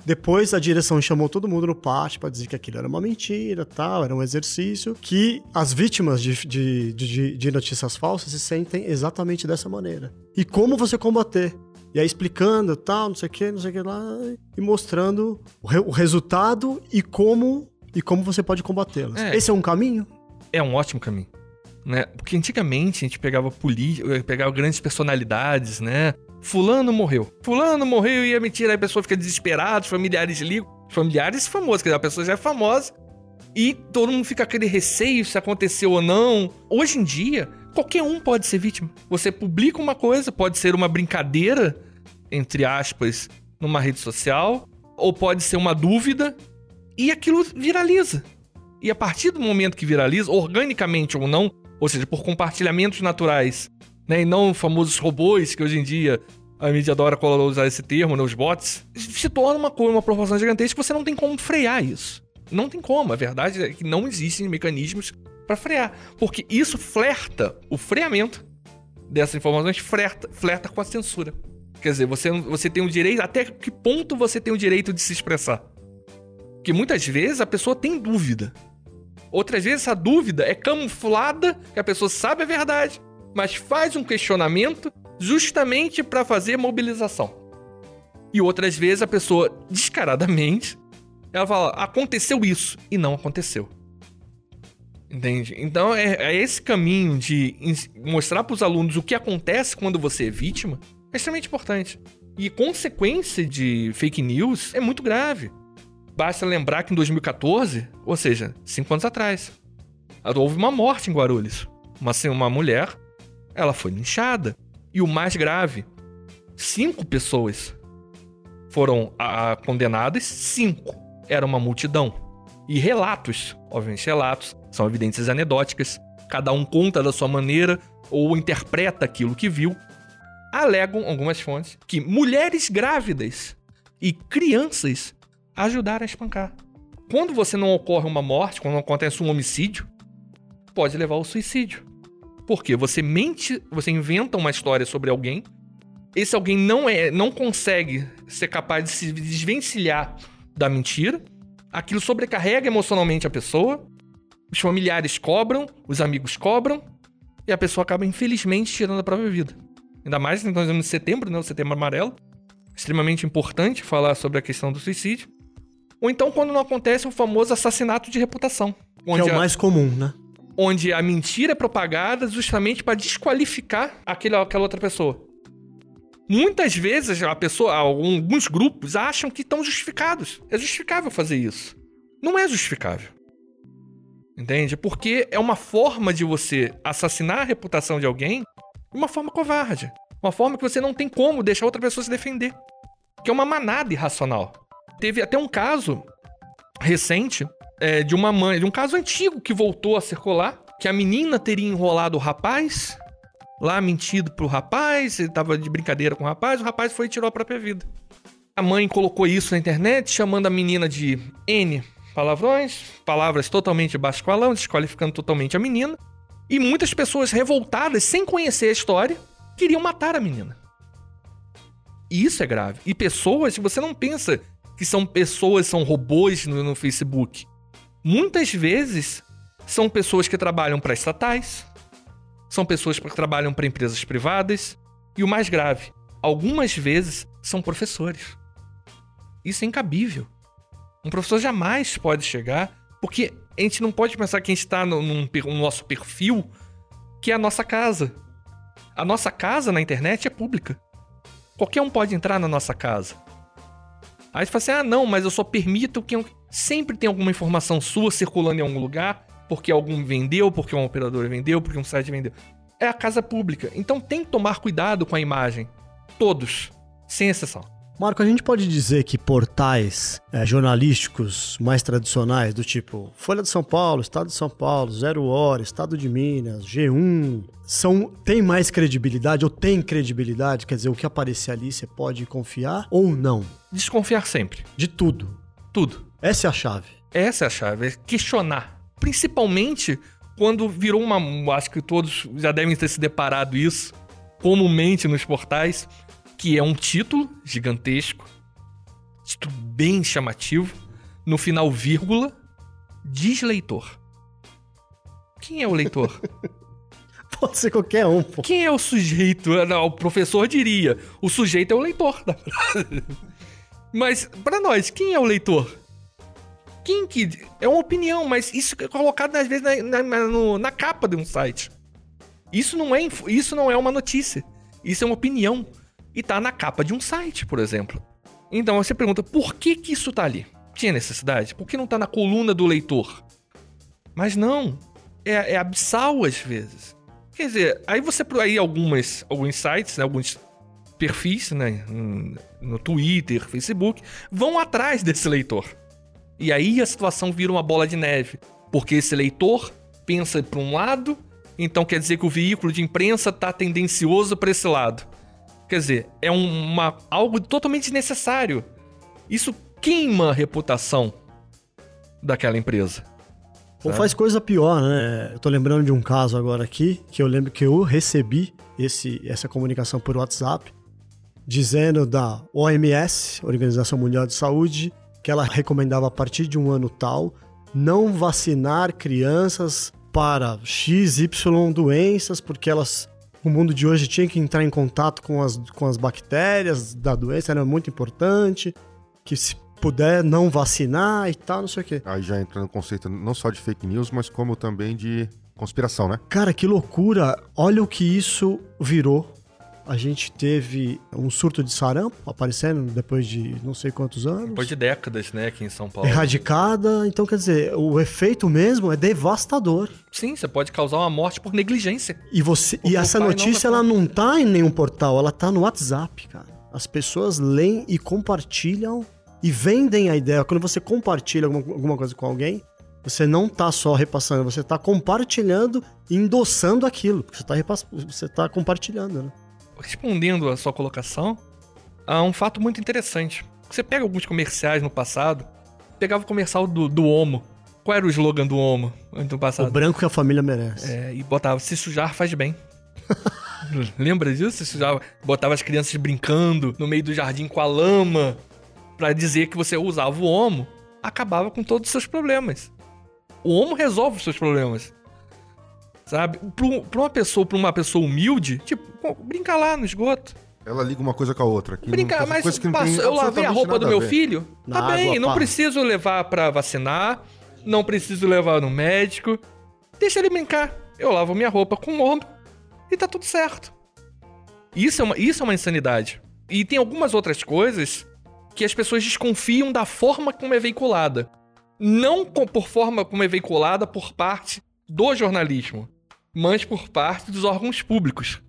Depois a direção chamou todo mundo no pátio para dizer que aquilo era uma mentira, tal, era um exercício, que as vítimas de, de, de, de notícias falsas se sentem exatamente dessa maneira. E como você combater? E aí explicando tal, não sei o que, não sei o que lá, e mostrando o, re o resultado e como e como você pode combatê-las. É, Esse é um caminho? É um ótimo caminho. Né? Porque antigamente a gente pegava política, pegava grandes personalidades, né? Fulano morreu. Fulano morreu e ia mentir, aí a pessoa fica desesperada, os familiares ligam. Familiares famosos, quer dizer, a pessoa já é famosa e todo mundo fica aquele receio se aconteceu ou não. Hoje em dia, qualquer um pode ser vítima. Você publica uma coisa, pode ser uma brincadeira, entre aspas, numa rede social, ou pode ser uma dúvida, e aquilo viraliza. E a partir do momento que viraliza, organicamente ou não, ou seja, por compartilhamentos naturais, né, e não famosos robôs que hoje em dia a mídia adora usar esse termo, né, os bots, se torna uma, uma proporção gigantesca você não tem como frear isso. Não tem como. A verdade é que não existem mecanismos para frear. Porque isso flerta, o freamento dessas informações flerta, flerta com a censura. Quer dizer, você, você tem o direito. Até que ponto você tem o direito de se expressar? Porque muitas vezes a pessoa tem dúvida. Outras vezes essa dúvida é camuflada, que a pessoa sabe a verdade, mas faz um questionamento justamente para fazer mobilização. E outras vezes a pessoa descaradamente ela fala, aconteceu isso, e não aconteceu. Entende? Então é, é esse caminho de mostrar para os alunos o que acontece quando você é vítima é extremamente importante. E consequência de fake news é muito grave. Basta lembrar que em 2014, ou seja, cinco anos atrás, houve uma morte em Guarulhos. Uma, uma mulher, ela foi linchada. E o mais grave, cinco pessoas foram a, a, condenadas, cinco. Era uma multidão. E relatos, obviamente relatos, são evidências anedóticas. Cada um conta da sua maneira ou interpreta aquilo que viu. Alegam algumas fontes que mulheres grávidas e crianças ajudaram a espancar. Quando você não ocorre uma morte, quando acontece um homicídio, pode levar ao suicídio. Porque você mente, você inventa uma história sobre alguém, esse alguém não é, não consegue ser capaz de se desvencilhar da mentira, aquilo sobrecarrega emocionalmente a pessoa, os familiares cobram, os amigos cobram, e a pessoa acaba infelizmente tirando a própria vida. Ainda mais nós estamos em setembro, né, o setembro amarelo, extremamente importante falar sobre a questão do suicídio. Ou então quando não acontece o famoso assassinato de reputação. que é o a... mais comum, né? onde a mentira é propagada justamente para desqualificar aquele, aquela outra pessoa. Muitas vezes a pessoa, alguns grupos acham que estão justificados. É justificável fazer isso. Não é justificável. Entende? Porque é uma forma de você assassinar a reputação de alguém de uma forma covarde. Uma forma que você não tem como deixar outra pessoa se defender. Que é uma manada irracional. Teve até um caso recente é, de uma mãe, de um caso antigo que voltou a circular, que a menina teria enrolado o rapaz, lá mentido pro rapaz, ele tava de brincadeira com o rapaz, o rapaz foi e tirou a própria vida. A mãe colocou isso na internet, chamando a menina de N palavrões, palavras totalmente calão, desqualificando totalmente a menina. E muitas pessoas revoltadas, sem conhecer a história, queriam matar a menina. E isso é grave. E pessoas, você não pensa que são pessoas, são robôs no, no Facebook muitas vezes são pessoas que trabalham para estatais, são pessoas que trabalham para empresas privadas e o mais grave, algumas vezes são professores. Isso é incabível. Um professor jamais pode chegar, porque a gente não pode pensar que a gente está no, no nosso perfil, que é a nossa casa. A nossa casa na internet é pública. Qualquer um pode entrar na nossa casa. Aí você fala assim: ah, não, mas eu só permito que. Sempre tem alguma informação sua circulando em algum lugar, porque algum vendeu, porque um operador vendeu, porque um site vendeu. É a casa pública. Então tem que tomar cuidado com a imagem. Todos, sem exceção. Marco, a gente pode dizer que portais é, jornalísticos mais tradicionais, do tipo Folha de São Paulo, Estado de São Paulo, Zero Hora, Estado de Minas, G1, são tem mais credibilidade ou tem credibilidade? Quer dizer, o que aparecer ali você pode confiar ou não? Desconfiar sempre. De tudo. Tudo. Essa é a chave. Essa é a chave, é questionar. Principalmente quando virou uma. Acho que todos já devem ter se deparado isso comumente nos portais, que é um título gigantesco, título bem chamativo, no final, vírgula, diz leitor. Quem é o leitor? Pode ser qualquer um, pô. Quem é o sujeito? Não, o professor diria. O sujeito é o leitor. Mas, para nós, quem é o leitor? Quem que. É uma opinião, mas isso é colocado às vezes na, na, no, na capa de um site. Isso não, é, isso não é uma notícia. Isso é uma opinião. E tá na capa de um site, por exemplo. Então você pergunta, por que que isso tá ali? Tinha necessidade? Por que não tá na coluna do leitor? Mas não. É, é abissal às vezes. Quer dizer, aí você aí algumas alguns sites, né, alguns perfis, né, no Twitter, Facebook, vão atrás desse leitor. E aí a situação vira uma bola de neve, porque esse leitor pensa para um lado, então quer dizer que o veículo de imprensa está tendencioso para esse lado. Quer dizer, é uma, algo totalmente desnecessário. Isso queima a reputação daquela empresa. Ou faz coisa pior, né? Eu tô lembrando de um caso agora aqui, que eu lembro que eu recebi esse, essa comunicação por WhatsApp, dizendo da OMS, Organização Mundial de Saúde, que ela recomendava a partir de um ano tal não vacinar crianças para XY doenças, porque elas o mundo de hoje tinha que entrar em contato com as, com as bactérias da doença, era muito importante, que se puder não vacinar e tal, não sei o quê. Aí já entra no conceito não só de fake news, mas como também de conspiração, né? Cara, que loucura. Olha o que isso virou. A gente teve um surto de sarampo aparecendo depois de não sei quantos anos. Depois de décadas, né, aqui em São Paulo. Erradicada. Então, quer dizer, o efeito mesmo é devastador. Sim, você pode causar uma morte por negligência. E, você, e Porque o essa não notícia, vai ela não tá em nenhum portal, ela tá no WhatsApp, cara. As pessoas leem e compartilham e vendem a ideia. Quando você compartilha alguma, alguma coisa com alguém, você não tá só repassando, você tá compartilhando e endossando aquilo. Porque você tá, repass... você tá compartilhando, né? Respondendo a sua colocação, há um fato muito interessante. Você pega alguns comerciais no passado, pegava o comercial do, do Omo. Qual era o slogan do Omo no O passado? branco que a família merece. É, e botava, se sujar faz bem. Lembra disso? Se sujava, botava as crianças brincando no meio do jardim com a lama pra dizer que você usava o Omo, acabava com todos os seus problemas. O Omo resolve os seus problemas. Sabe? Pra pra uma pessoa, pra uma pessoa humilde, tipo, brinca lá no esgoto. Ela liga uma coisa com a outra. Que Brinca, não, mas coisa que não passo- eu lavei a roupa do meu filho? Na tá bem, água, não pá. preciso levar pra vacinar, não preciso levar no médico. Deixa ele brincar. Eu lavo minha roupa com o ombro e tá tudo certo. Isso é uma, isso é uma insanidade. E tem algumas outras coisas que as pessoas desconfiam da forma como é veiculada. Não por forma como é veiculada por parte do jornalismo, mas por parte dos órgãos públicos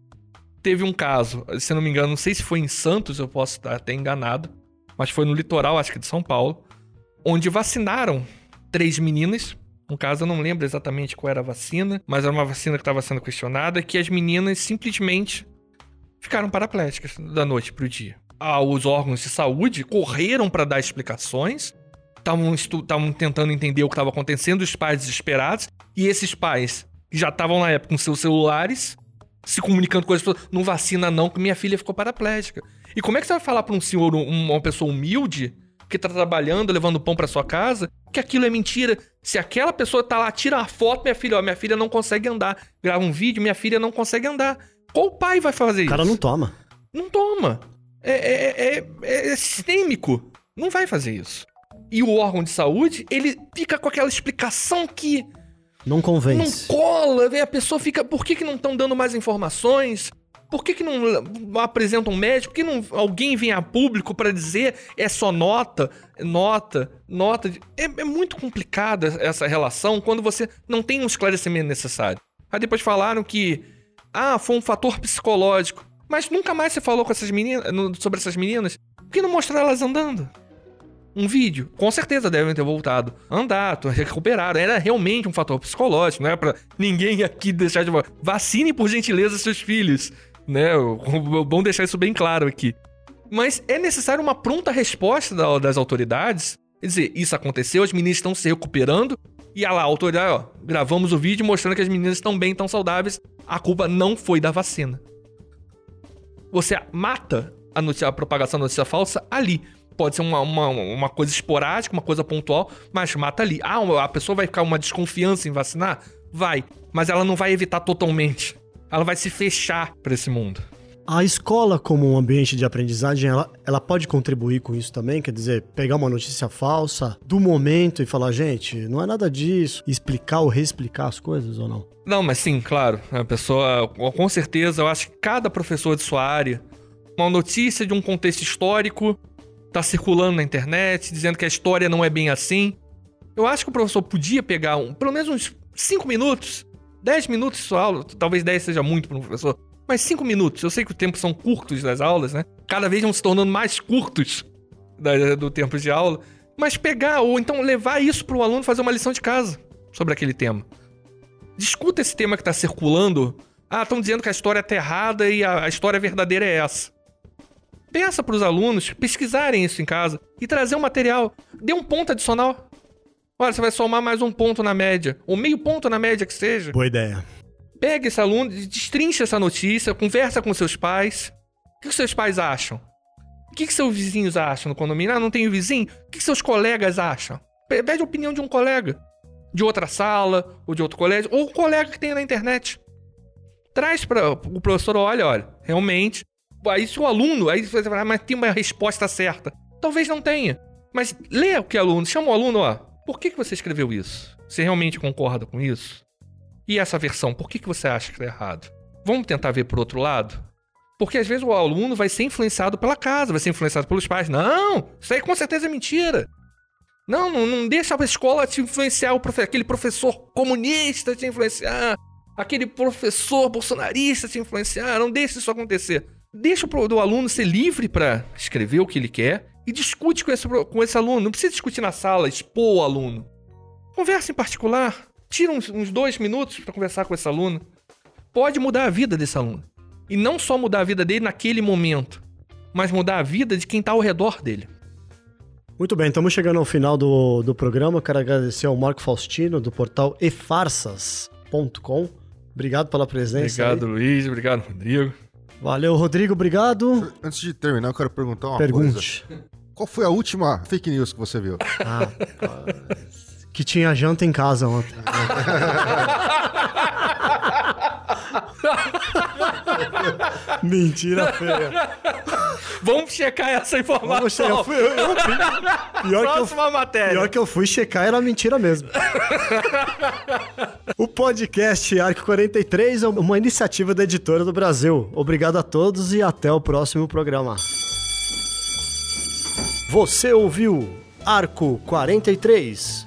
teve um caso, se não me engano, não sei se foi em Santos, eu posso estar até enganado, mas foi no litoral, acho que de São Paulo, onde vacinaram três meninas. No caso, eu não lembro exatamente qual era a vacina, mas era uma vacina que estava sendo questionada, que as meninas simplesmente ficaram paraplégicas da noite pro dia. Os órgãos de saúde correram para dar explicações, estavam tentando entender o que estava acontecendo, os pais desesperados, e esses pais que já estavam na época com seus celulares, se comunicando com as pessoas, não vacina não, que minha filha ficou paraplégica. E como é que você vai falar pra um senhor, um- uma pessoa humilde, que tá trabalhando, levando pão pra sua casa, que aquilo é mentira? Se aquela pessoa tá lá, tira uma foto, minha filha, ó, minha filha não consegue andar. Grava um vídeo, minha filha não consegue andar. Qual pai vai fazer O isso? cara não toma. Não toma. É, é, é, é- é sistêmico. Não vai fazer isso. E o órgão de saúde, ele fica com aquela explicação que Não não convence. cola, vê, a pessoa fica. Por que, que não estão dando mais informações? Por que, que não não apresentam um médico? Por que não alguém vem a público pra dizer é só nota, nota, nota? É, é muito complicada essa relação quando você não tem um esclarecimento necessário. Aí depois falaram que ah, foi um fator psicológico. Mas nunca mais você falou com essas meninas sobre essas meninas. Por que não mostrar elas andando? Um vídeo. Com certeza devem ter voltado. a Andar, recuperaram. Era realmente um fator psicológico. Não é pra ninguém aqui deixar de. Vacine, por gentileza, seus filhos. Né? Bom deixar isso bem claro aqui. Mas é necessário uma pronta resposta da- das autoridades. Quer dizer, isso aconteceu, as meninas estão se recuperando. E olha lá, a autoridade, ó, gravamos o vídeo mostrando que as meninas estão bem, estão saudáveis. A culpa não foi da vacina. Você mata a, notícia, a propagação da notícia falsa ali. Pode ser uma, uma, uma coisa esporádica, uma coisa pontual, mas mata ali. Ah, a pessoa vai ficar uma desconfiança em vacinar? Vai. Mas ela não vai evitar totalmente. Ela vai se fechar pra esse mundo. A escola, como um ambiente de aprendizagem, ela, ela pode contribuir com isso também? Quer dizer, pegar uma notícia falsa do momento e falar, gente, não é nada disso, explicar ou reexplicar as coisas ou não? Não, mas sim, claro. A pessoa, com certeza, eu acho que cada professor de sua área, uma notícia de um contexto histórico, tá circulando na internet, dizendo que a história não é bem assim. Eu acho que o professor podia pegar um, pelo menos uns 5 minutos, 10 minutos de sua aula, talvez 10 seja muito para um professor, mas 5 minutos. Eu sei que os tempos são curtos das aulas, né? Cada vez vão se tornando mais curtos do tempo de aula. Mas pegar, ou então levar isso para o aluno fazer uma lição de casa sobre aquele tema. Discuta esse tema que tá circulando. Ah, estão dizendo que a história tá errada e a, a história verdadeira é essa. Peça para os alunos pesquisarem isso em casa e trazer um material. Dê um ponto adicional. Olha, você vai somar mais um ponto na média, ou meio ponto na média que seja. Boa ideia. Pega esse aluno, destrincha essa notícia, conversa com seus pais. O que, seus pais acham? O que, seus vizinhos acham no condomínio? Ah, não tenho vizinho? O que, seus colegas acham? Pe- Pede a opinião de um colega. De outra sala, ou de outro colégio, ou o colega que tem na internet. Traz para o professor, olha, olha, realmente. Aí se o aluno, aí você vai falar, mas tem uma resposta certa. Talvez não tenha. Mas lê o que o aluno, chama o aluno, ó. Por que, que você escreveu isso? Você realmente concorda com isso? E essa versão, por que, que você acha que está errado? Vamos tentar ver por outro lado? Porque às vezes o aluno vai ser influenciado pela casa, vai ser influenciado pelos pais. Não, isso aí com certeza é mentira. Não, não, não deixa a escola te influenciar, aquele professor comunista te influenciar, aquele professor bolsonarista te influenciar. Não deixa isso acontecer. Deixa o aluno ser livre para escrever o que ele quer e discute com esse, com esse aluno. Não precisa discutir na sala, expor o aluno. Conversa em particular. Tira uns, uns dois minutos para conversar com esse aluno. Pode mudar a vida desse aluno. E não só mudar a vida dele naquele momento, mas mudar a vida de quem está ao redor dele. Muito bem, estamos chegando ao final do, do programa. Quero agradecer ao Marco Faustino, do portal efarsas.com. Obrigado pela presença. Obrigado, aí. Luiz. Obrigado, Rodrigo. Valeu, Rodrigo. Obrigado. Antes de terminar, eu quero perguntar uma Pergunte. coisa. Qual foi a última fake news que você viu? Ah, que tinha janta em casa ontem. Mentira feia. Vamos checar essa informação. Vamos checar. Eu fui, eu, eu, pior Próxima que eu, matéria. Pior que eu fui checar, era mentira mesmo. o podcast Arco 43 é uma iniciativa da Editora do Brasil. Obrigado a todos e até o próximo programa. Você ouviu Arco 43,